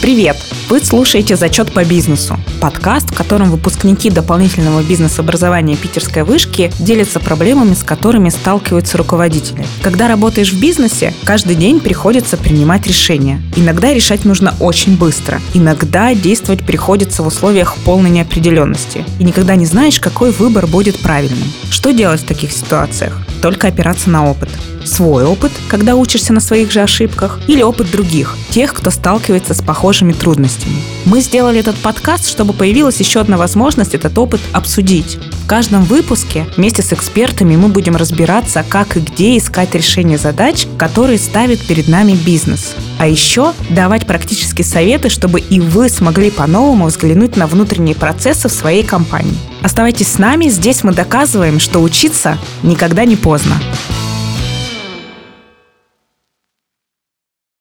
Привет! Вы слушаете «Зачет по бизнесу» – подкаст, в котором выпускники дополнительного бизнес-образования питерской вышки делятся проблемами, с которыми сталкиваются руководители. Когда работаешь в бизнесе, каждый день приходится принимать решения. Иногда решать нужно очень быстро. Иногда действовать приходится в условиях полной неопределенности. И никогда не знаешь, какой выбор будет правильным. Что делать в таких ситуациях? Только опираться на опыт свой опыт, когда учишься на своих же ошибках, или опыт других, тех, кто сталкивается с похожими трудностями. Мы сделали этот подкаст, чтобы появилась еще одна возможность этот опыт обсудить. В каждом выпуске вместе с экспертами мы будем разбираться, как и где искать решение задач, которые ставит перед нами бизнес. А еще давать практические советы, чтобы и вы смогли по-новому взглянуть на внутренние процессы в своей компании. Оставайтесь с нами, здесь мы доказываем, что учиться никогда не поздно.